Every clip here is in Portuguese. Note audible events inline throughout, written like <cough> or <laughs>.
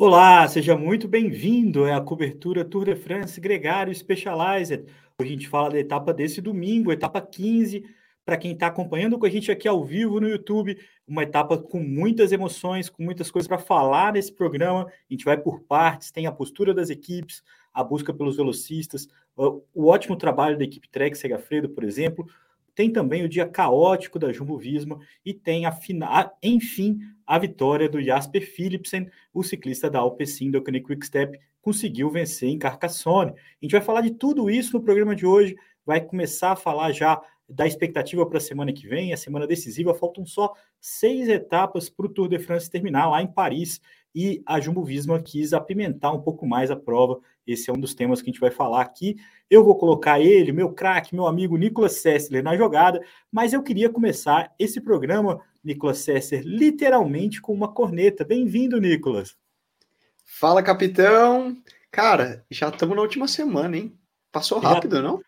Olá, seja muito bem-vindo à cobertura Tour de France Gregário Specialized. Hoje a gente fala da etapa desse domingo, etapa 15. Para quem está acompanhando com a gente aqui ao vivo no YouTube, uma etapa com muitas emoções, com muitas coisas para falar nesse programa. A gente vai por partes, tem a postura das equipes, a busca pelos velocistas, o ótimo trabalho da equipe Trek Segafredo, por exemplo, tem também o dia caótico da Jumbo Visma e tem, a fina... enfim, a vitória do Jasper Philipsen, o ciclista da Alpecin do Quick Quickstep, conseguiu vencer em Carcassonne. A gente vai falar de tudo isso no programa de hoje, vai começar a falar já da expectativa para a semana que vem, a semana decisiva. Faltam só seis etapas para o Tour de France terminar lá em Paris e a Jumbo Visma quis apimentar um pouco mais a prova. Esse é um dos temas que a gente vai falar aqui. Eu vou colocar ele, meu craque, meu amigo Nicolas Sessler na jogada, mas eu queria começar esse programa, Nicolas Sessler, literalmente com uma corneta. Bem-vindo, Nicolas. Fala, capitão. Cara, já estamos na última semana, hein? Passou rápido, já, não?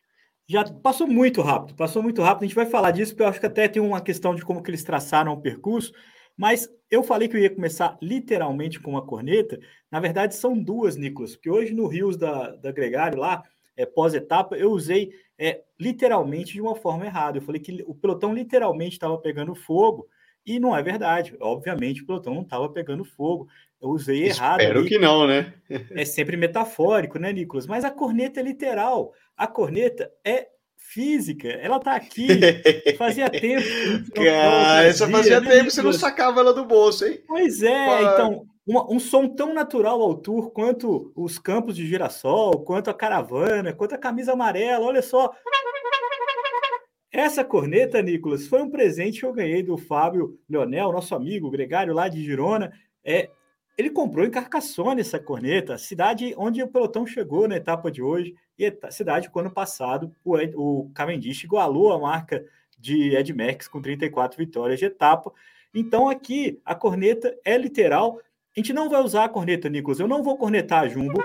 Já passou muito rápido, passou muito rápido. A gente vai falar disso, porque eu acho que até tem uma questão de como que eles traçaram o percurso. Mas eu falei que eu ia começar literalmente com uma corneta. Na verdade, são duas, Nicolas, porque hoje no Rios da, da Gregário, lá, é, pós-etapa, eu usei é, literalmente de uma forma errada. Eu falei que o pelotão literalmente estava pegando fogo, e não é verdade. Obviamente, o pelotão não estava pegando fogo. Eu usei errado. Espero ali. que não, né? é sempre metafórico, né, Nicolas? Mas a corneta é literal. A corneta é física, ela tá aqui. <laughs> Fazia tempo. Cara, essa fazia né, tempo você não sacava ela do bolso, hein? Pois é, então, uma, um som tão natural ao tour quanto os campos de girassol, quanto a caravana, quanto a camisa amarela, olha só. Essa corneta, Nicolas, foi um presente que eu ganhei do Fábio Leonel, nosso amigo gregário lá de Girona. É, ele comprou em Carcassonne essa corneta, cidade onde o pelotão chegou na etapa de hoje, e cidade que, ano passado, o, o Cavendish igualou a marca de Ed Merckx com 34 vitórias de etapa. Então, aqui, a corneta é literal. A gente não vai usar a corneta, Nicolas. Eu não vou cornetar a Jumbo,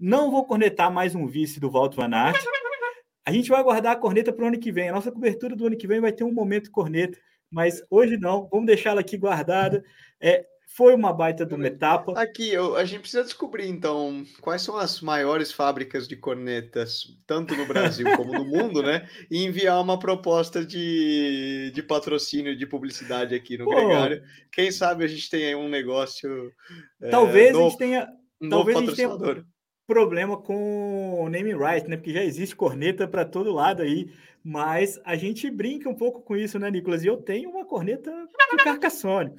não vou cornetar mais um vice do Walter Van Aert. A gente vai guardar a corneta para o ano que vem. A nossa cobertura do ano que vem vai ter um momento corneta, mas hoje não. Vamos deixá-la aqui guardada. É, foi uma baita de uma etapa. Aqui, eu, a gente precisa descobrir, então, quais são as maiores fábricas de cornetas, tanto no Brasil <laughs> como no mundo, né? E enviar uma proposta de, de patrocínio, de publicidade aqui no Pô, Gregário. Quem sabe a gente tenha um negócio. É, talvez é, a gente tenha. Um talvez a gente tenha problema com o name right, né? Porque já existe corneta para todo lado aí. Mas a gente brinca um pouco com isso, né, Nicolas? E eu tenho uma corneta de Carcassonne.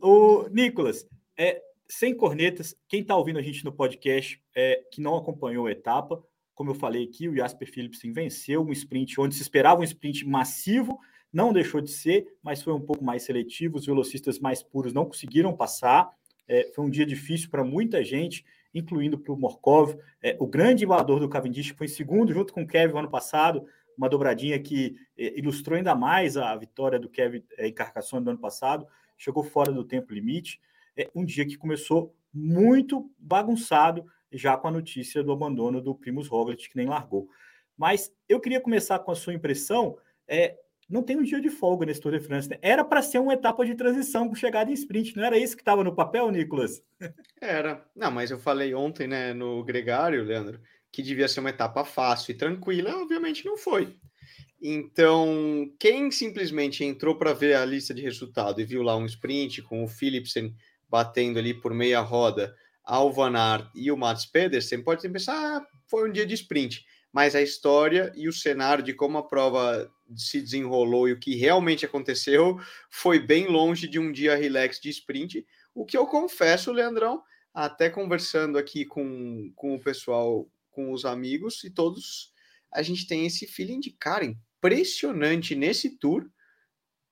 O Nicolas, é, sem cornetas, quem está ouvindo a gente no podcast é, que não acompanhou a etapa, como eu falei aqui, o Jasper Philipsen venceu um sprint onde se esperava um sprint massivo, não deixou de ser, mas foi um pouco mais seletivo. Os velocistas mais puros não conseguiram passar. É, foi um dia difícil para muita gente, incluindo para o Morkov. É, o grande igualador do Cavendish foi em segundo, junto com o Kevin ano passado, uma dobradinha que eh, ilustrou ainda mais a vitória do Kevin eh, em Carcassonne do ano passado, chegou fora do tempo limite. É um dia que começou muito bagunçado, já com a notícia do abandono do Primus Roglic, que nem largou. Mas eu queria começar com a sua impressão. É, não tem um dia de folga nesse Tour de France. Né? Era para ser uma etapa de transição com chegada em sprint, não era isso que estava no papel, Nicolas? Era. Não, mas eu falei ontem, né, no Gregário, Leandro, que devia ser uma etapa fácil e tranquila, obviamente não foi. Então, quem simplesmente entrou para ver a lista de resultado e viu lá um sprint com o Philipsen batendo ali por meia roda, ao Van Aert e o Mats Pedersen, pode pensar, ah, foi um dia de sprint. Mas a história e o cenário de como a prova se desenrolou e o que realmente aconteceu foi bem longe de um dia relax de sprint, o que eu confesso, Leandrão, até conversando aqui com, com o pessoal com os amigos e todos a gente tem esse feeling de cara impressionante nesse tour,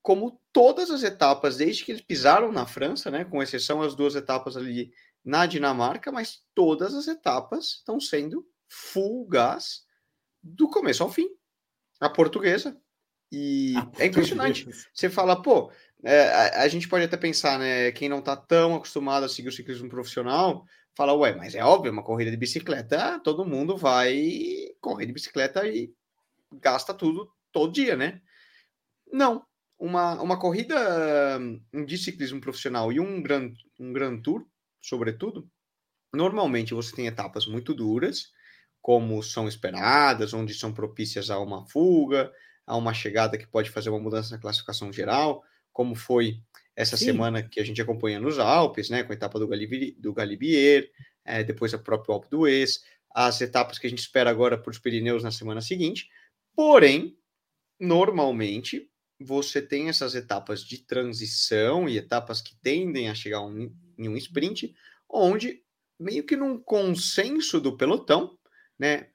como todas as etapas, desde que eles pisaram na França, né, com exceção as duas etapas ali na Dinamarca, mas todas as etapas estão sendo full gás do começo ao fim. A portuguesa. E a é impressionante. Você fala, pô, é, a, a, gente pode até pensar, né? Quem não tá tão acostumado a seguir o ciclismo profissional, fala, ué, mas é óbvio, uma corrida de bicicleta, todo mundo vai correr de bicicleta e gasta tudo todo dia, né? Não. Uma, uma corrida de ciclismo profissional e um Grand, um Grand Tour, sobretudo, normalmente você tem etapas muito duras, como são esperadas, onde são propícias a uma fuga, a uma chegada que pode fazer uma mudança na classificação geral, como foi essa Sim. semana que a gente acompanha nos Alpes, né, com a etapa do, Galibier, do Galibier é, depois a própria Alpe d'Huez, as etapas que a gente espera agora para os Pirineus na semana seguinte. Porém, normalmente, você tem essas etapas de transição e etapas que tendem a chegar um, em um sprint, onde, meio que num consenso do pelotão, né,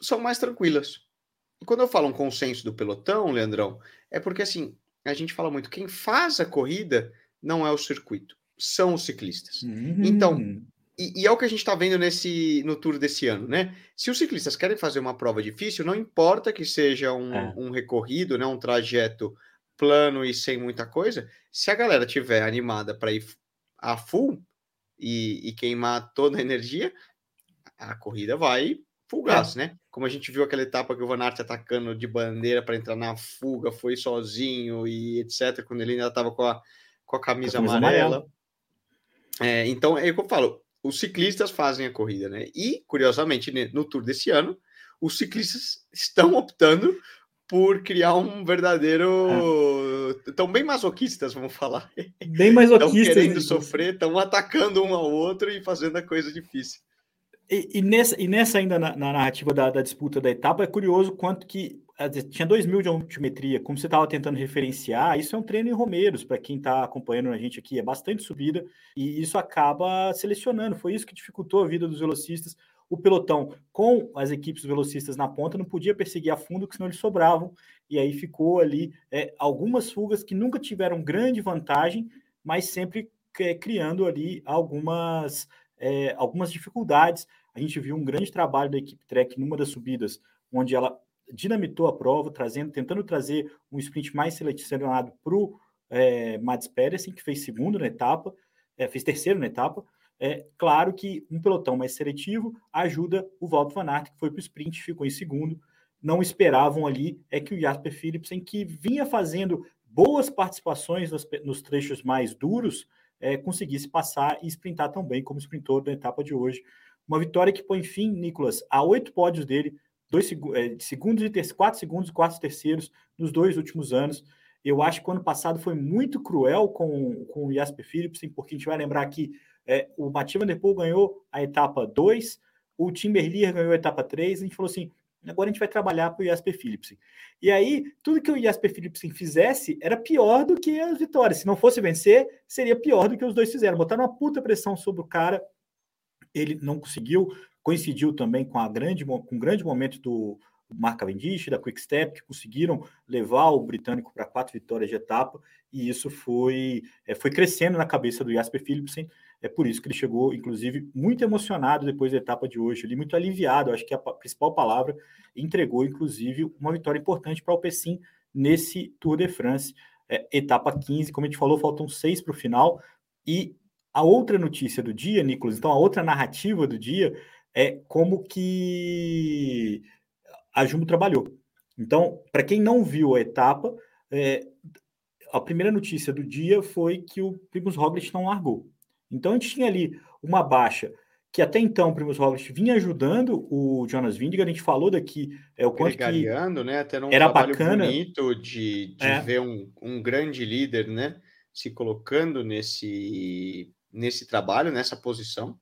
são mais tranquilas. E quando eu falo um consenso do pelotão, Leandrão, é porque assim, a gente fala muito, quem faz a corrida não é o circuito, são os ciclistas. Uhum. Então, e, e, é o que a gente está vendo nesse no tour desse ano, né? Se os ciclistas querem fazer uma prova difícil, não importa que seja um, é. um recorrido, né, um trajeto plano e sem muita coisa, se a galera tiver animada para ir a full e, e, queimar toda a energia, a corrida vai full gas, é. né? Como a gente viu aquela etapa que o Van Aert atacando de bandeira para entrar na fuga, foi sozinho e etc, quando ele ainda estava com a, com a camisa, a camisa amarela. amarela. É, então, é o que eu falo, os ciclistas fazem a corrida, né? E, curiosamente, no Tour desse ano, os ciclistas estão optando por criar um verdadeiro. Estão é. bem masoquistas, vamos falar. Bem masoquistas. Estão querendo sofrer, estão atacando um ao outro e fazendo a coisa difícil. E, e nessa, e nessa ainda na, na narrativa da, da, disputa da etapa, é curioso quanto que tinha 2 mil de altimetria, como você estava tentando referenciar, isso é um treino em Romeiros, para quem está acompanhando a gente aqui, é bastante subida, e isso acaba selecionando, foi isso que dificultou a vida dos velocistas, o pelotão com as equipes velocistas na ponta não podia perseguir a fundo, porque senão eles sobravam, e aí ficou ali é, algumas fugas que nunca tiveram grande vantagem, mas sempre é, criando ali algumas, é, algumas dificuldades. A gente viu um grande trabalho da equipe Trek numa das subidas, onde ela dinamitou a prova, trazendo, tentando trazer um sprint mais selecionado para o é, Mads Pedersen, que fez segundo na etapa, é, fez terceiro na etapa. É claro que um pelotão mais seletivo ajuda o Walter Van Aert, que foi para o sprint, ficou em segundo. Não esperavam ali é que o Jasper Philipsen, que vinha fazendo boas participações nos, nos trechos mais duros, é, conseguisse passar e sprintar tão bem como sprintou na etapa de hoje. Uma vitória que põe fim, Nicolas, a oito pódios dele, dois é, segundos e ter, quatro segundos quatro terceiros nos dois últimos anos. Eu acho que o ano passado foi muito cruel com, com o Jasper Philipsen, porque a gente vai lembrar que é, o Mathieu Van Der Poel ganhou a etapa 2, o Tim Berlier ganhou a etapa 3, a gente falou assim, agora a gente vai trabalhar para o Jasper Philipsen. E aí, tudo que o Jasper Philipsen fizesse era pior do que as vitórias. Se não fosse vencer, seria pior do que os dois fizeram. Botaram uma puta pressão sobre o cara, ele não conseguiu, coincidiu também com, a grande, com um grande momento do Mark Cavendish, da Quick Step, que conseguiram levar o britânico para quatro vitórias de etapa, e isso foi, é, foi crescendo na cabeça do Jasper Philipsen, é por isso que ele chegou, inclusive, muito emocionado depois da etapa de hoje, ali, muito aliviado, acho que a principal palavra, entregou, inclusive, uma vitória importante para o Pessim nesse Tour de France, é, etapa 15, como a gente falou, faltam seis para o final, e a outra notícia do dia, Nicolas, então a outra narrativa do dia, é como que a Jumbo trabalhou. Então, para quem não viu a etapa, é, a primeira notícia do dia foi que o Primus Roglic não largou. Então, a gente tinha ali uma baixa que até então o Primus Roglic vinha ajudando o Jonas Vingegaard, a gente falou daqui é, o quanto que né? Até num era bacana bonito de, de é. ver um, um grande líder, né? Se colocando nesse, nesse trabalho, nessa posição.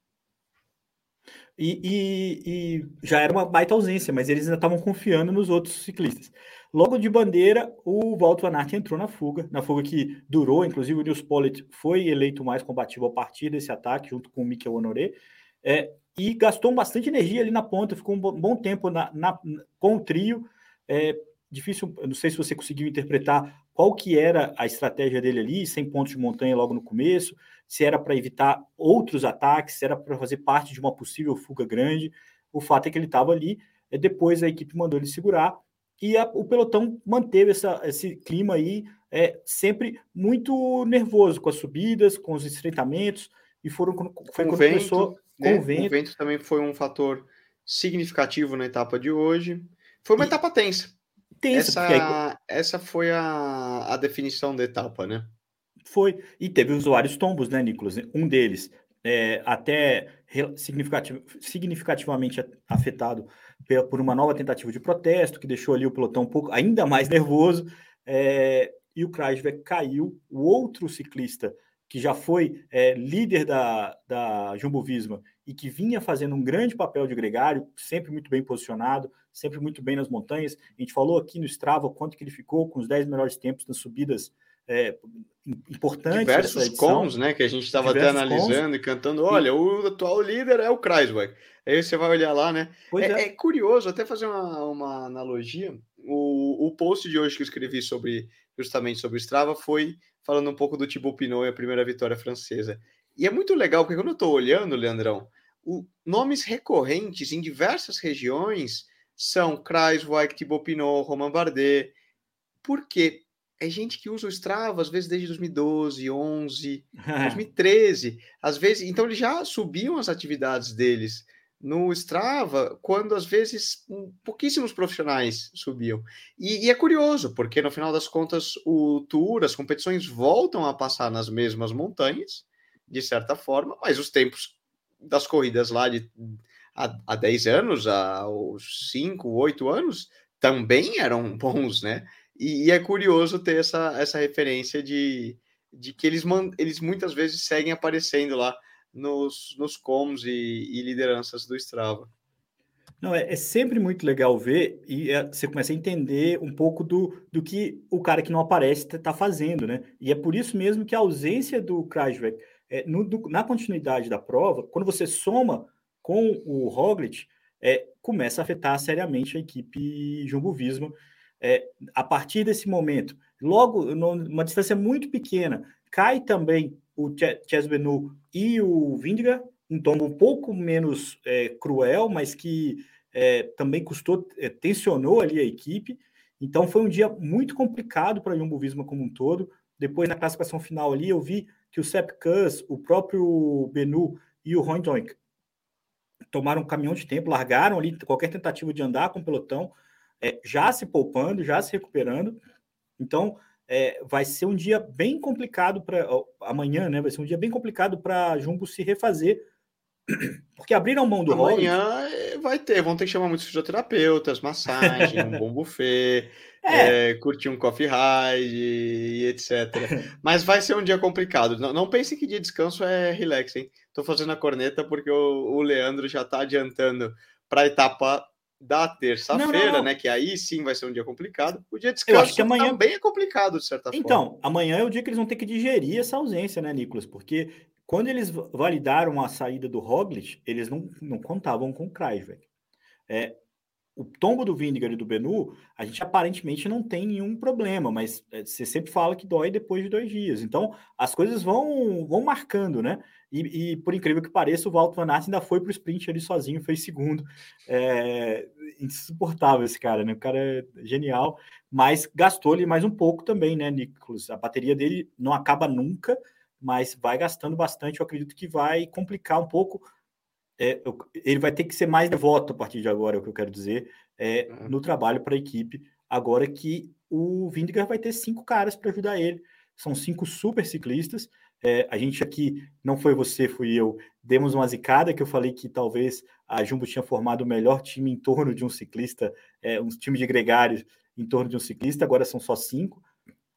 E, e, e, já era uma baita ausência, mas eles ainda estavam confiando nos outros ciclistas. Logo de bandeira, o Walt Van Aert entrou na fuga, na fuga que durou, inclusive o Nils Pollitt foi eleito mais combativo a partir desse ataque, junto com o Mikel Honoré, é, e gastou bastante energia ali na ponta, ficou um bom tempo na, na, com o trio. É, difícil, não sei se você conseguiu interpretar qual que era a estratégia dele ali, sem pontos de montanha logo no começo, se era para evitar outros ataques, se era para fazer parte de uma possível fuga grande. O fato é que ele estava ali, é, depois a equipe mandou ele segurar e a, o pelotão manteve essa, esse clima aí é, sempre muito nervoso com as subidas, com os estreitamentos e foram foi quando vento, começou né? com o vento. O vento também foi um fator significativo na etapa de hoje. Foi uma e, etapa tensa. Tensa. Essa, essa foi a, a definição da etapa, né? Foi. E teve usuários tombos, né, Nicolas? Um deles é, até significativ significativamente afetado por uma nova tentativa de protesto, que deixou ali o pelotão um pouco ainda mais nervoso. É, e o Kreisberg caiu. O outro ciclista, que já foi é, líder da, da Jumbo Visma e que vinha fazendo um grande papel de gregário, sempre muito bem posicionado, sempre muito bem nas montanhas. A gente falou aqui no Strava quanto que ele ficou com os 10 melhores tempos nas subidas é, importantes. Diversos cons, né? Que a gente estava até analisando cons. e cantando. Olha, e... o atual líder é o Kreisberg. Aí você vai olhar lá, né? É, é. é, curioso, até fazer uma, uma analogia. O, o post de hoje que eu escrevi sobre justamente sobre o Strava foi falando um pouco do Thibaut Pinot e a primeira vitória francesa. E é muito legal, porque quando eu estou olhando, Leandrão, o, nomes recorrentes em diversas regiões são Kreiswijk, Thibaut Pinot, Romain Bardet. Por quê? É gente que usa o Strava, às vezes desde 2012, 11, 2013. Às vezes, então eles já subiam as atividades deles no Strava, quando às vezes pouquíssimos profissionais subiam. E, e, é curioso, porque no final das contas o Tour, as competições voltam a passar nas mesmas montanhas, de certa forma, mas os tempos das corridas lá de há, há 10 anos, há 5, 8 anos, também eram <laughs> bons, né? E, e, é curioso ter essa, essa referência de, de que eles, eles muitas vezes seguem aparecendo lá nos, nos coms e, e lideranças do Strava. Não, é, é, sempre muito legal ver e é, você começa a entender um pouco do, do que o cara que não aparece está fazendo, né? E é por isso mesmo que a ausência do Krajvek é, no, do, na continuidade da prova, quando você soma com o Roglic, é, começa a afetar seriamente a equipe Jumbo Visma. É, a partir desse momento, logo numa distância muito pequena, cai também o Chess Benu e o Vindiga, um tombo um pouco menos é, cruel, mas que é, também custou, é, tensionou ali a equipe. Então foi um dia muito complicado para Jumbo Visma como um todo. Depois, na classificação final ali, eu vi que o Sepp Kuss, o próprio Benu e o Hoindonk tomaram um caminhão de tempo, largaram ali qualquer tentativa de andar com o pelotão, é, já se poupando, já se recuperando. Então, é, vai ser um dia bem complicado para amanhã, né? Vai ser um dia bem complicado para Jumbo se refazer, <clears throat> porque abriram mão do Amanhã Rollins. vai ter, vão ter que chamar muitos fisioterapeutas, massagem, um <laughs> bom buffet, é. É, curtir um coffee ride e etc. <laughs> Mas vai ser um dia complicado. Não, não pense que dia de descanso é relax, hein? Tô fazendo a corneta porque o, o Leandro já tá adiantando para a etapa da terça-feira, né? Que aí sim vai ser um dia complicado. O dia de descanso eu acho que amanhã... também é complicado, de certa então, forma. Então, amanhã é o dia que eles vão ter que digerir essa ausência, né, Nicolas? Porque quando eles validaram a saída do Roglic, eles não, não contavam com o Kreisberg. É, o tombo do Vindigar e do Benu, a gente aparentemente não tem nenhum problema, mas é, você sempre fala que dói depois de dois dias. Então, as coisas vão, vão marcando, né? E, e por incrível que pareça, o Walter Van Aert ainda foi para o sprint ali sozinho, fez segundo. É insuportável esse cara, né? O cara é genial, mas gastou ali mais um pouco também, né, Nicolas? A bateria dele não acaba nunca, mas vai gastando bastante. Eu acredito que vai complicar um pouco é, ele vai ter que ser mais devoto a partir de agora, é o que eu quero dizer, é, uhum. no trabalho para a equipe. Agora que o Vindigar vai ter cinco caras para ajudar ele. São cinco super ciclistas. É, a gente aqui, não foi você, fui eu, demos uma zicada que eu falei que talvez a Jumbo tinha formado o melhor time em torno de um ciclista, é, um time de gregários em torno de um ciclista, agora são só cinco.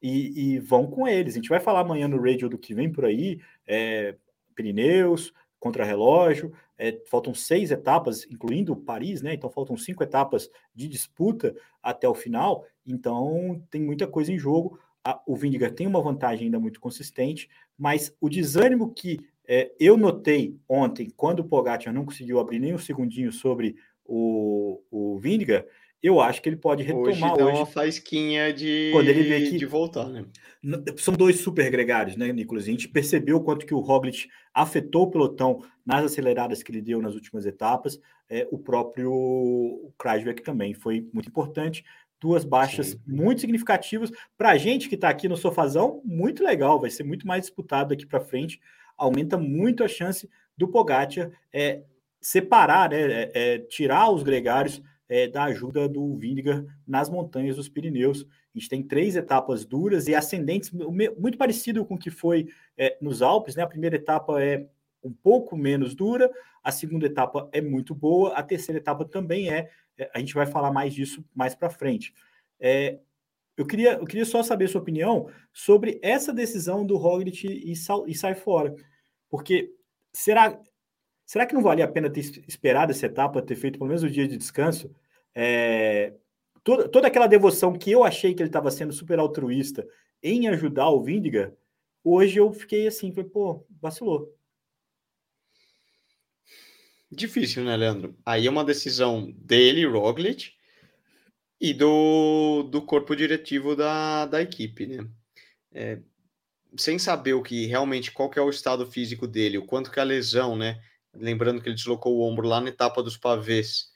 E, e vão com eles. A gente vai falar amanhã no radio do que vem por aí, é, Pirineus, contra-relógio. É, faltam seis etapas, incluindo Paris, né? Então faltam cinco etapas de disputa até o final. Então tem muita coisa em jogo. A, o Vindigar tem uma vantagem ainda muito consistente, mas o desânimo que é, eu notei ontem, quando o Pogacar não conseguiu abrir nem um segundinho sobre o, o eu acho que ele pode retomar hoje. Dá uma faísquinha de, quando ele vê que de voltar, né? São dois super gregários, né, Nicolas? A gente percebeu quanto que o Roglic afetou o pelotão nas aceleradas que ele deu nas últimas etapas. é, o próprio Krajvek também foi muito importante. Duas baixas Sim. muito significativas. Para a gente que está aqui no sofazão, muito legal, vai ser muito mais disputado aqui para frente. Aumenta muito a chance do Pogacar é, separar, né, é, é, tirar os gregários é, da ajuda do Vindigar nas montanhas dos Pirineus. A gente tem três etapas duras e ascendentes, muito parecido com o que foi é, nos Alpes. Né? A primeira etapa é um pouco menos dura, a segunda etapa é muito boa, a terceira etapa também é. é a gente vai falar mais disso mais para frente. É, eu, queria, eu queria só saber sua opinião sobre essa decisão do Roglic e, e sai fora. Porque será, será que não valia a pena ter esperado essa etapa, ter feito pelo menos o dia de descanso? É, toda, toda aquela devoção que eu achei que ele estava sendo super altruísta em ajudar o Vindiga, hoje eu fiquei assim, falei, pô, vacilou. Difícil, né, Leandro? Aí é uma decisão dele, Roglic, e do, do corpo diretivo da, da equipe, né? É, sem saber o que realmente, qual que é o estado físico dele, o quanto que a lesão, né? Lembrando que ele deslocou o ombro lá na etapa dos pavês,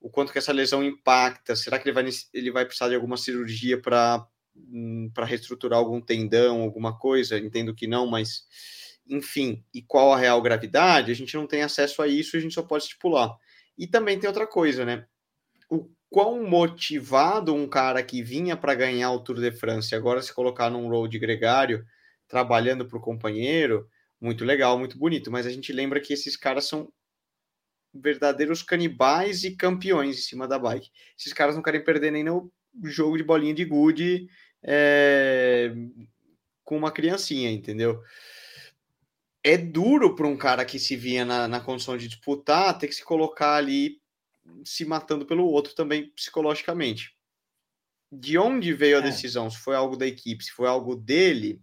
o quanto que essa lesão impacta, será que ele vai, ele vai precisar de alguma cirurgia para hum, reestruturar algum tendão, alguma coisa? Entendo que não, mas enfim, e qual a real gravidade, a gente não tem acesso a isso, a gente só pode estipular. E também tem outra coisa, né? O quão motivado um cara que vinha para ganhar o Tour de France agora se colocar num road gregário, trabalhando para o companheiro, muito legal, muito bonito, mas a gente lembra que esses caras são verdadeiros canibais e campeões em cima da bike. Esses caras não querem perder nem no jogo de bolinha de gude é, com uma criancinha, entendeu? é duro para um cara que se vinha na, na condição de disputar ter que se colocar ali se matando pelo outro também psicologicamente. De onde veio a é. decisão? Se foi algo da equipe, se foi algo dele,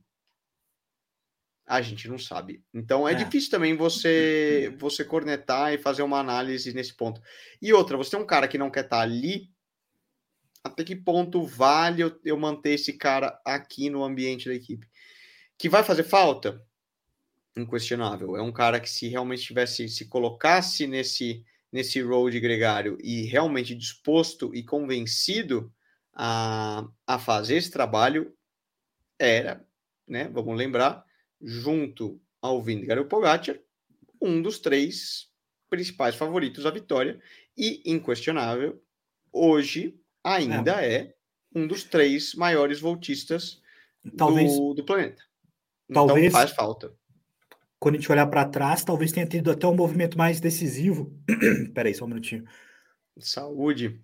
a gente não sabe. Então é, é, difícil também você você cornetar e fazer uma análise nesse ponto. E outra, você tem um cara que não quer estar tá ali, até que ponto vale eu, eu manter esse cara aqui no ambiente da equipe? Que vai fazer falta? inquestionável. É um cara que se realmente tivesse se colocasse nesse nesse role de gregário e realmente disposto e convencido a, a fazer esse trabalho, era, né, vamos lembrar, junto ao Vingegaard e o Pogacar, um dos três principais favoritos à vitória e inquestionável, hoje ainda é, é um dos três maiores voltistas talvez, do, do planeta. Então talvez, então faz falta quando a gente olhar para trás, talvez tenha tido até um movimento mais decisivo. <clears throat> Peraí, só um minutinho. Saúde.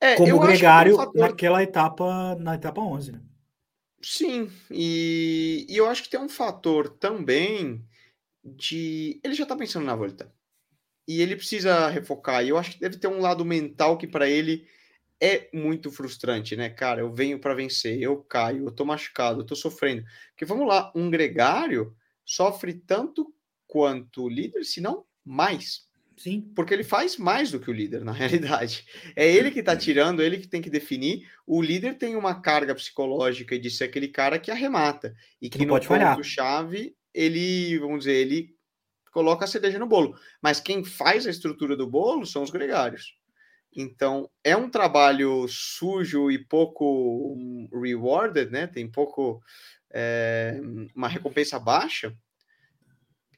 É, Como gregário é um fator... naquela etapa, na etapa 11, né? Sim, e, e, eu acho que tem um fator também de. Ele já tá pensando na volta. E ele precisa refocar. E eu acho que deve ter um lado mental que para ele é muito frustrante, né, cara? Eu venho para vencer, eu caio, eu tô machucado, eu tô sofrendo. Porque vamos lá, um gregário sofre tanto quanto líder, se não mais. Sim. Porque ele faz mais do que o líder, na <laughs> realidade. É ele que está tirando, ele que tem que definir. O líder tem uma carga psicológica de ser aquele cara que arremata. E que, que no ponto-chave, ele, vamos dizer, ele coloca a cereja no bolo. Mas quem faz a estrutura do bolo são os gregários. Então, é um trabalho sujo e pouco rewarded, né? Tem pouco é, uma recompensa baixa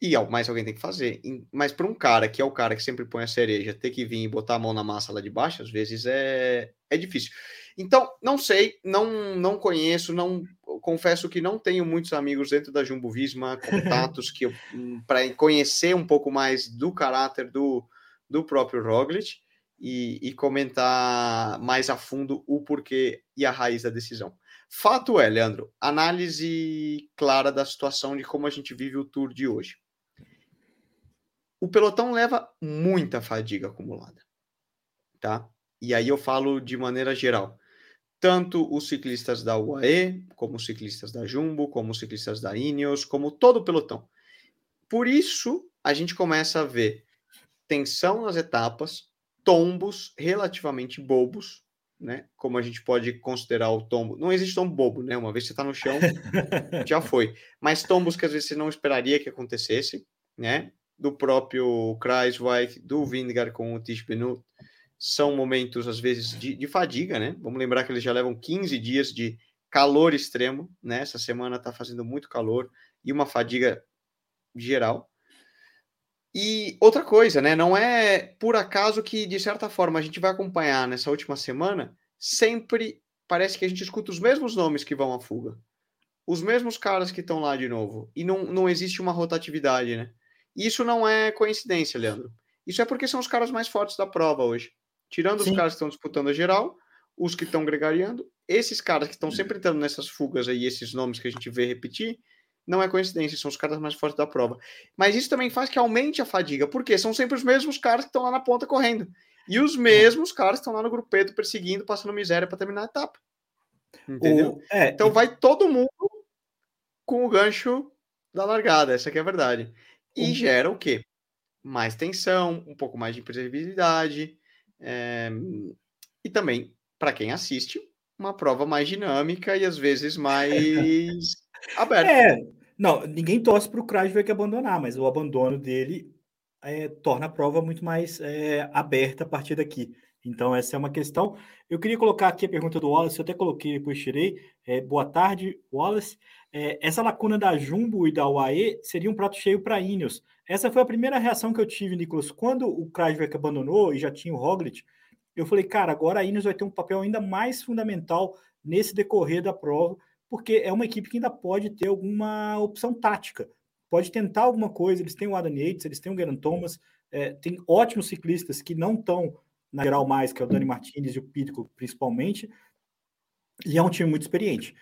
e mais alguém tem que fazer. Mas para um cara que é o cara que sempre põe a cereja, ter que vir e botar a mão na massa lá de baixo, às vezes é, é difícil. Então, não sei, não, não conheço, não confesso que não tenho muitos amigos dentro da Jumbo Visma, <laughs> contatos que hum, para conhecer um pouco mais do caráter do, do próprio Roglic e, e comentar mais a fundo o porquê e a raiz da decisão. Fato é, Leandro, análise clara da situação de como a gente vive o Tour de hoje. O pelotão leva muita fadiga acumulada, tá? E aí eu falo de maneira geral. Tanto os ciclistas da UAE, como os ciclistas da Jumbo, como os ciclistas da Ineos, como todo o pelotão. Por isso, a gente começa a ver tensão nas etapas, tombos relativamente bobos, né? Como a gente pode considerar o tombo. Não existe tombo bobo, né? Uma vez que você está no chão, <laughs> já foi. Mas tombos que às vezes você não esperaria que acontecesse, né? Do próprio Kreiswijk, do Vindgar com o Tischbenut, são momentos, às vezes, de, de, fadiga, né? Vamos lembrar que eles já levam 15 dias de calor extremo, né? Essa semana está fazendo muito calor e uma fadiga geral. E outra coisa, né? Não é por acaso que, de certa forma, a gente vai acompanhar nessa última semana, sempre parece que a gente escuta os mesmos nomes que vão à fuga. Os mesmos caras que estão lá de novo. E não, não existe uma rotatividade, né? Isso não é coincidência, Leandro. Isso é porque são os caras mais fortes da prova hoje. Tirando Sim. os caras que estão disputando a geral, os que estão gregariando, esses caras que estão sempre entrando nessas fugas aí, esses nomes que a gente vê repetir, não é coincidência, são os caras mais fortes da prova. Mas isso também faz que aumente a fadiga, porque são sempre os mesmos caras que estão lá na ponta correndo. E os mesmos caras estão lá no grupeto perseguindo, passando miséria para terminar a etapa. Entendeu? O, é, então vai todo mundo com o gancho da largada, essa é a verdade. E uhum. gera o quê? Mais tensão, um pouco mais de imprevisibilidade, é... e também, para quem assiste, uma prova mais dinâmica e às vezes mais <laughs> aberta. É, não, ninguém torce para o Krajvek abandonar, mas o abandono dele é, torna a prova muito mais é, aberta a partir daqui. Então, essa é uma questão. Eu queria colocar aqui a pergunta do Wallace, eu até coloquei, depois tirei. É, boa tarde, Wallace. É, essa lacuna da Jumbo e da UAE seria um prato cheio para Ineos. Essa foi a primeira reação que eu tive, Nicolas. Quando o Krajvek abandonou e já tinha o Roglic, eu falei, cara, agora a Ineos vai ter um papel ainda mais fundamental nesse decorrer da prova, porque é uma equipe que ainda pode ter alguma opção tática, pode tentar alguma coisa. Eles têm o Adam Yates, eles têm o Geraint Thomas, é, tem ótimos ciclistas que não estão na geral mais, que é o Dani Martinez e o Pitco, principalmente, e é um time muito experiente.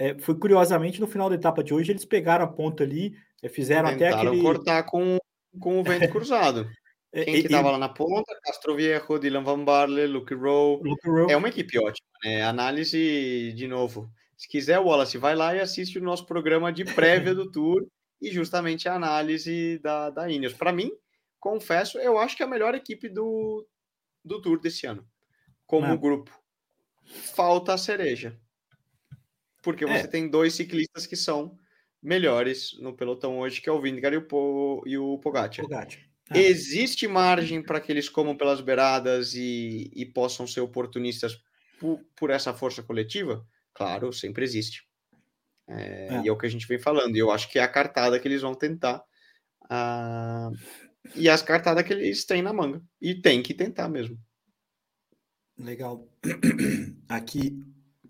É, foi curiosamente no final da etapa de hoje eles pegaram a ponta ali, é, fizeram Tentaram até aquele. cortar com, com o vento <laughs> cruzado. É, Quem que estava lá na ponta? Castroviejo, Dylan Van Barle, Luke Rowe. Luke Rowe. É uma equipe ótima, né? Análise, de novo. Se quiser, Wallace, vai lá e assiste o nosso programa de prévia do Tour e justamente a análise da, da Ineos. Para mim, confesso, eu acho que é a melhor equipe do, do Tour desse ano, como Não. grupo. Falta a cereja porque você é. tem dois ciclistas que são melhores no pelotão hoje, que é o Vingegaard e o, po, e o Pogacar. Pogacar. Ah. Existe margem para que eles comam pelas beiradas e, e possam ser oportunistas por, por, essa força coletiva? Claro, sempre existe. É, é. E é o que a gente vem falando. E eu acho que é a cartada que eles vão tentar. Uh, e as cartadas que eles têm na manga. E tem que tentar mesmo. Legal. <clears throat> Aqui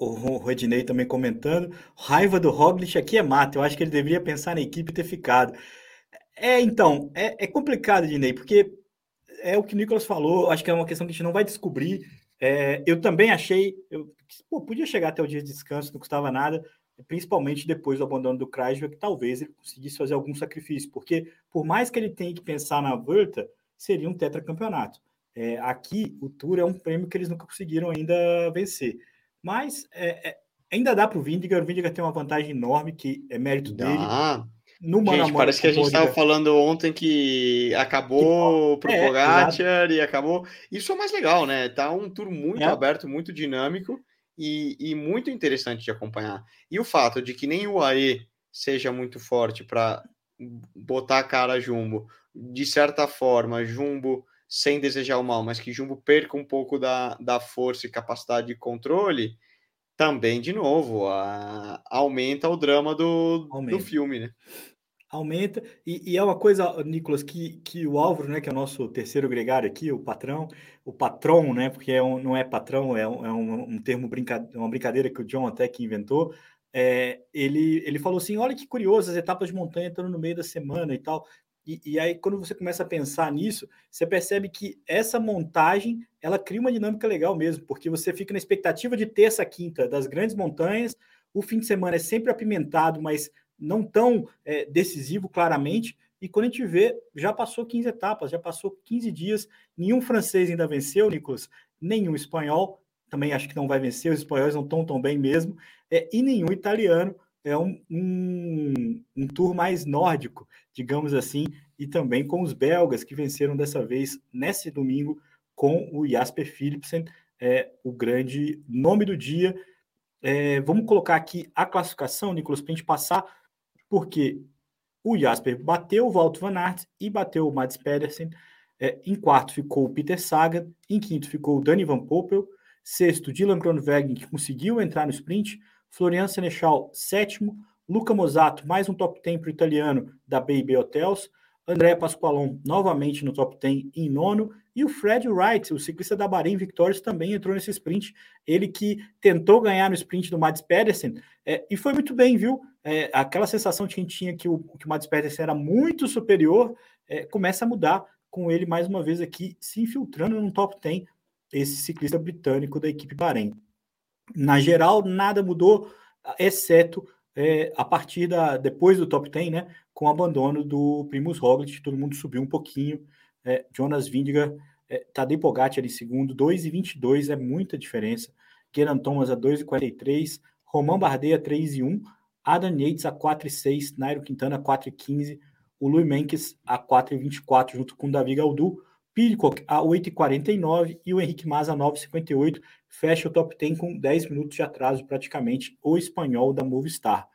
o Rodinei também comentando. Raiva do Roglic aqui é mata. Eu acho que ele deveria pensar na equipe e ter ficado. É, então, é, é complicado, Dinei, porque é o que o Nicolas falou. Acho que é uma questão que a gente não vai descobrir. É, eu também achei. Eu, pô, podia chegar até o dia de descanso, não custava nada, principalmente depois do abandono do Kreisberg, que talvez ele conseguisse fazer algum sacrifício, porque por mais que ele tenha que pensar na volta, seria um tetracampeonato. É, aqui, o Tour é um prêmio que eles nunca conseguiram ainda vencer. Mas é, é, ainda dá para o Vindiger. O Vindiger tem uma vantagem enorme, que é mérito dá. dele. No gente, parece que a gente estava falando ontem que acabou para o é, Pogacar e acabou. Isso é mais legal, né? Tá um tour muito é. aberto, muito dinâmico e, e, muito interessante de acompanhar. E o fato de que nem o AE seja muito forte para botar a cara Jumbo, de certa forma, Jumbo sem desejar o mal, mas que Jumbo perca um pouco da, da força e capacidade de controle, também, de novo, a, aumenta o drama do, do filme, né? Aumenta, e, e, é uma coisa, Nicolas, que, que o Álvaro, né, que é o nosso terceiro gregário aqui, o patrão, o patrão, né, porque é um, não é patrão, é um, é um, um termo, brinca, uma brincadeira que o John até que inventou, é, ele, ele falou assim, olha que curioso, as etapas de montanha estão no meio da semana e tal, e, e, aí, quando você começa a pensar nisso, você percebe que essa montagem ela cria uma dinâmica legal mesmo, porque você fica na expectativa de terça, quinta das grandes montanhas. O fim de semana é sempre apimentado, mas não tão é, decisivo, claramente. E quando a gente vê, já passou 15 etapas, já passou 15 dias. Nenhum francês ainda venceu, Nicolas, nenhum espanhol. Também acho que não vai vencer, os espanhóis não estão tão bem mesmo. É, e nenhum italiano é um, um, um tour mais nórdico, digamos assim, e também com os belgas que venceram dessa vez nesse domingo com o Jasper Philipsen, é, o grande nome do dia. É, vamos colocar aqui a classificação, Nicolas, para a gente passar, porque o Jasper bateu o Walt Van Aert e bateu o Mads Pedersen. É, em quarto ficou o Peter Sagan, em quinto ficou o Dani Van Poppel, sexto Dylan Groenewegen, que conseguiu entrar no sprint, Florian Senechal, sétimo, Luca Mosato, mais um top 10 para o italiano da Baby Hotels, André Pasqualon novamente no top 10 em nono, e o Fred Wright, o ciclista da Bahrein Victorious, também entrou nesse sprint. Ele que tentou ganhar no sprint do Mads Pedersen é, e foi muito bem, viu? É, aquela sensação que a gente tinha que o, que o Mads Pedersen era muito superior é, começa a mudar com ele mais uma vez aqui se infiltrando no top 10, esse ciclista britânico da equipe Bahrein. Na geral, nada mudou, exceto é, a partir da depois do top 10, né, com o abandono do Primus Roglic, todo mundo subiu um pouquinho. É, Jonas Vingegaard, é, Tadej Pogacar em segundo, 2,22 é muita diferença. Geran Thomas a 2,43, Roman Bardet a 3,1, Adam Yates a 4,6, Nairo Quintana a 4,15, o Louis Menkes a 4,24 junto com o Davi Gaudu, Pidcock a 8,49 e o Henrique Mas a 9,58. Fecha o top 10 com 10 minutos de atraso, praticamente, o espanhol da Movistar.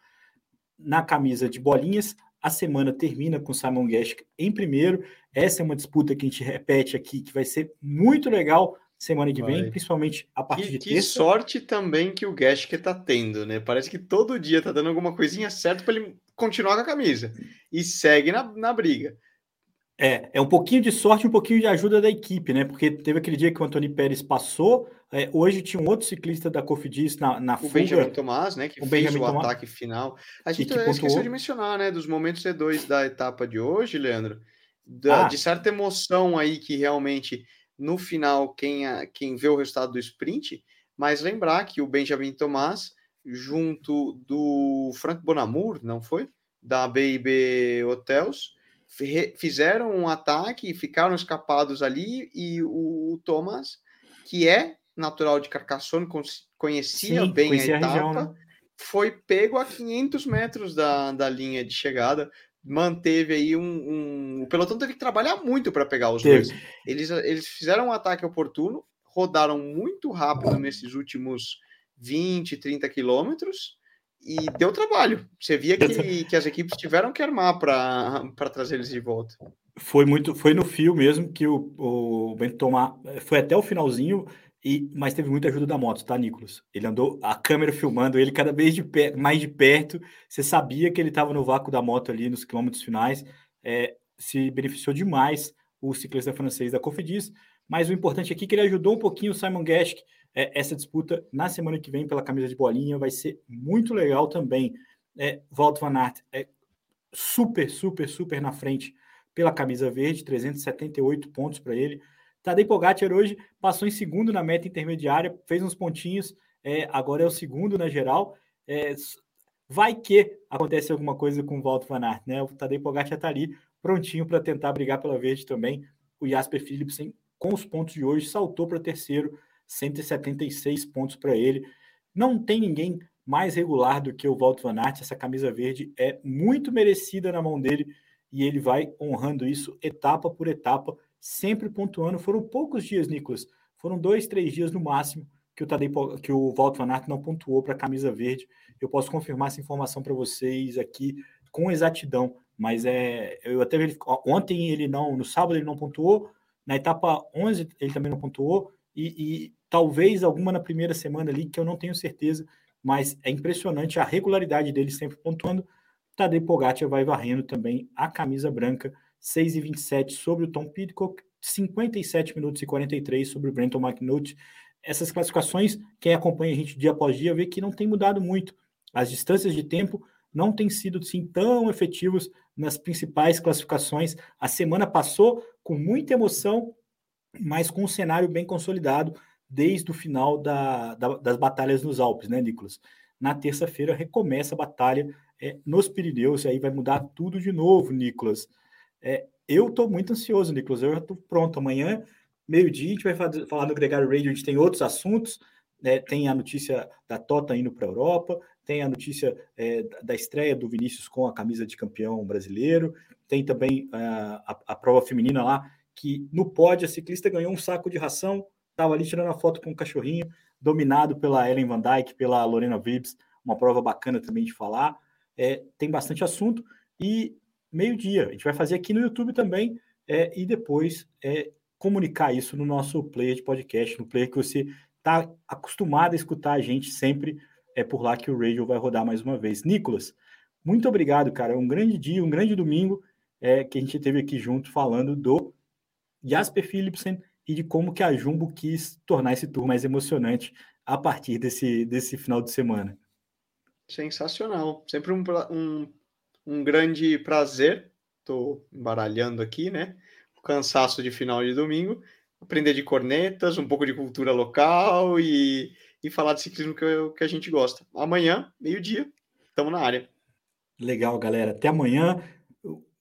Na camisa de bolinhas, a semana termina com Simon Geschke em primeiro. Essa é uma disputa que a gente repete aqui, que vai ser muito legal semana que vem, principalmente a partir que, de terça. Que sorte também que o Geschke tá tendo, né? Parece que todo dia tá dando alguma coisinha certa para ele continuar com a camisa. E segue na, na briga. É, é um pouquinho de sorte, um pouquinho de ajuda da equipe, né? Porque teve aquele dia que o Antônio Pérez passou, é, hoje tinha um outro ciclista da Cofidis na, na o fuga. O Benjamin Tomás, né? Que o fez Benjamin o Tomás, ataque final. A gente que esqueceu de mencionar, né? Dos momentos C2 da etapa de hoje, Leandro. Da, ah. De certa emoção aí que realmente no final quem, quem vê o resultado do sprint, mas lembrar que o Benjamin Tomás, junto do Frank Bonamour, não foi? Da Baby Hotels, fizeram um ataque e ficaram escapados ali, e o Thomas, que é natural de Carcassonne, conhecia Sim, bem conhecia a etapa, a região, né? foi pego a 500 metros da, da linha de chegada, manteve aí um, um... O pelotão teve que trabalhar muito para pegar os teve. dois. Eles, eles fizeram um ataque oportuno, rodaram muito rápido nesses últimos 20, 30 quilômetros, e deu trabalho. Você via que, que as equipes tiveram que armar para trazer eles de volta. Foi muito, foi no fio mesmo que o, o Bento Tomar foi até o finalzinho, e mas teve muita ajuda da moto, tá, Nicolas? Ele andou a câmera filmando ele cada vez de pé, mais de perto. Você sabia que ele estava no vácuo da moto ali nos quilômetros finais. É, se beneficiou demais o ciclista francês da Cofidis. Mas o importante aqui é que ele ajudou um pouquinho o Simon Geschke é, essa disputa na semana que vem pela camisa de bolinha vai ser muito legal também. É, Walt Van Aert é super, super, super na frente pela camisa verde, 378 pontos para ele. Tadej Pogacar hoje passou em segundo na meta intermediária, fez uns pontinhos, é, agora é o segundo na geral. É, vai que acontece alguma coisa com o Walt Van Aert, né? O Tadej Pogacar está ali prontinho para tentar brigar pela verde também. O Jasper Philipsen, com os pontos de hoje, saltou para terceiro 176 pontos para ele. Não tem ninguém mais regular do que o Walt Van Aert. Essa camisa verde é muito merecida na mão dele e ele vai honrando isso etapa por etapa, sempre pontuando. Foram poucos dias, Nicolas. Foram dois, três dias no máximo que o Tadej, que o Walt Van Aert não pontuou para a camisa verde. Eu posso confirmar essa informação para vocês aqui com exatidão, mas é eu até ontem ele não, no sábado ele não pontuou, na etapa 11 ele também não pontuou e, e talvez alguma na primeira semana ali, que eu não tenho certeza, mas é impressionante a regularidade dele sempre pontuando. Tadej Pogacar vai varrendo também a camisa branca, 6 e 27 sobre o Tom Pidcock, 57 minutos e 43 sobre o Brenton McNulty. Essas classificações, quem acompanha a gente dia após dia, vê que não tem mudado muito. As distâncias de tempo não têm sido assim, tão efetivos nas principais classificações. A semana passou com muita emoção, mas com um cenário bem consolidado desde o final da, da, das batalhas nos Alpes, né, Nicolas? Na terça-feira recomeça a batalha é, nos Pirineus, e aí vai mudar tudo de novo, Nicolas. É, eu estou muito ansioso, Nicolas. Eu já estou pronto. Amanhã, meio-dia, a gente vai falar no Gregário Radio, a gente tem outros assuntos. Né? Tem a notícia da Tota indo para a Europa, tem a notícia é, da estreia do Vinícius com a camisa de campeão brasileiro, tem também uh, a, a, prova feminina lá, que no pódio a ciclista ganhou um saco de ração, estava ali tirando a foto com o cachorrinho, dominado pela Ellen Van Dyke, pela Lorena Vibbs, uma prova bacana também de falar. É, tem bastante assunto. E meio-dia. A gente vai fazer aqui no YouTube também é, e depois é, comunicar isso no nosso player de podcast, no player que você está acostumado a escutar a gente sempre. É por lá que o radio vai rodar mais uma vez. Nicolas, muito obrigado, cara. Um grande dia, um grande domingo é, que a gente teve aqui junto falando do Jasper Philipsen e de como que a Jumbo quis tornar esse tour mais emocionante a partir desse, desse final de semana. Sensacional. Sempre um, um, um grande prazer. Estou embaralhando aqui, né? O cansaço de final de domingo. Aprender de cornetas, um pouco de cultura local e, e falar de ciclismo que, que a gente gosta. Amanhã, meio-dia, estamos na área. Legal, galera. Até amanhã.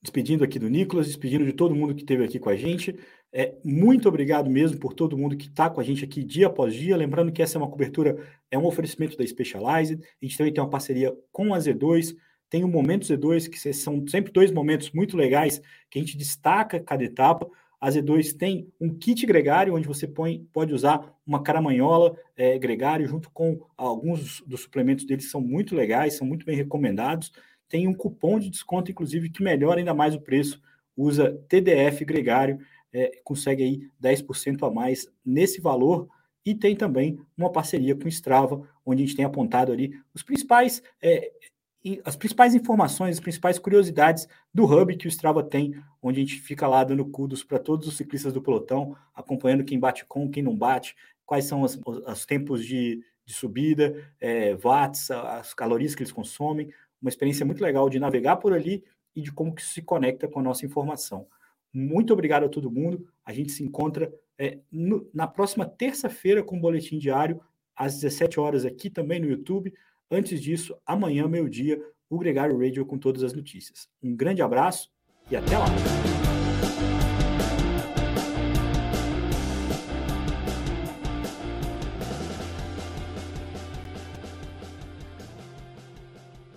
Despedindo aqui do Nicolas, despedindo de todo mundo que esteve aqui com a gente. É, muito obrigado mesmo por todo mundo que está com a gente aqui dia após dia. Lembrando que essa é uma cobertura, é um oferecimento da Specialized. A gente também tem uma parceria com a Z2. Tem o Momento Z2, que são sempre dois momentos muito legais que a gente destaca cada etapa. A Z2 tem um kit gregário, onde você põe, pode usar uma caramanhola é, gregário, junto com alguns dos suplementos deles, são muito legais, são muito bem recomendados tem um cupom de desconto, inclusive, que melhora ainda mais o preço. Usa TDF Gregário, é, consegue aí 10% a mais nesse valor. E tem também uma parceria com Strava, onde a gente tem apontado ali os principais, é, as principais informações, as principais curiosidades do hub que o Strava tem, onde a gente fica lá dando cudos para todos os ciclistas do pelotão, acompanhando quem bate com, quem não bate, quais são os, os tempos de, de subida, é, watts, as calorias que eles consomem, uma experiência muito legal de navegar por ali e de como que se conecta com a nossa informação. Muito obrigado a todo mundo. A gente se encontra é, no, na próxima terça-feira com o boletim diário, às 17 horas aqui também no YouTube. Antes disso, amanhã, meio-dia, o Gregário Radio com todas as notícias. Um grande abraço e até lá!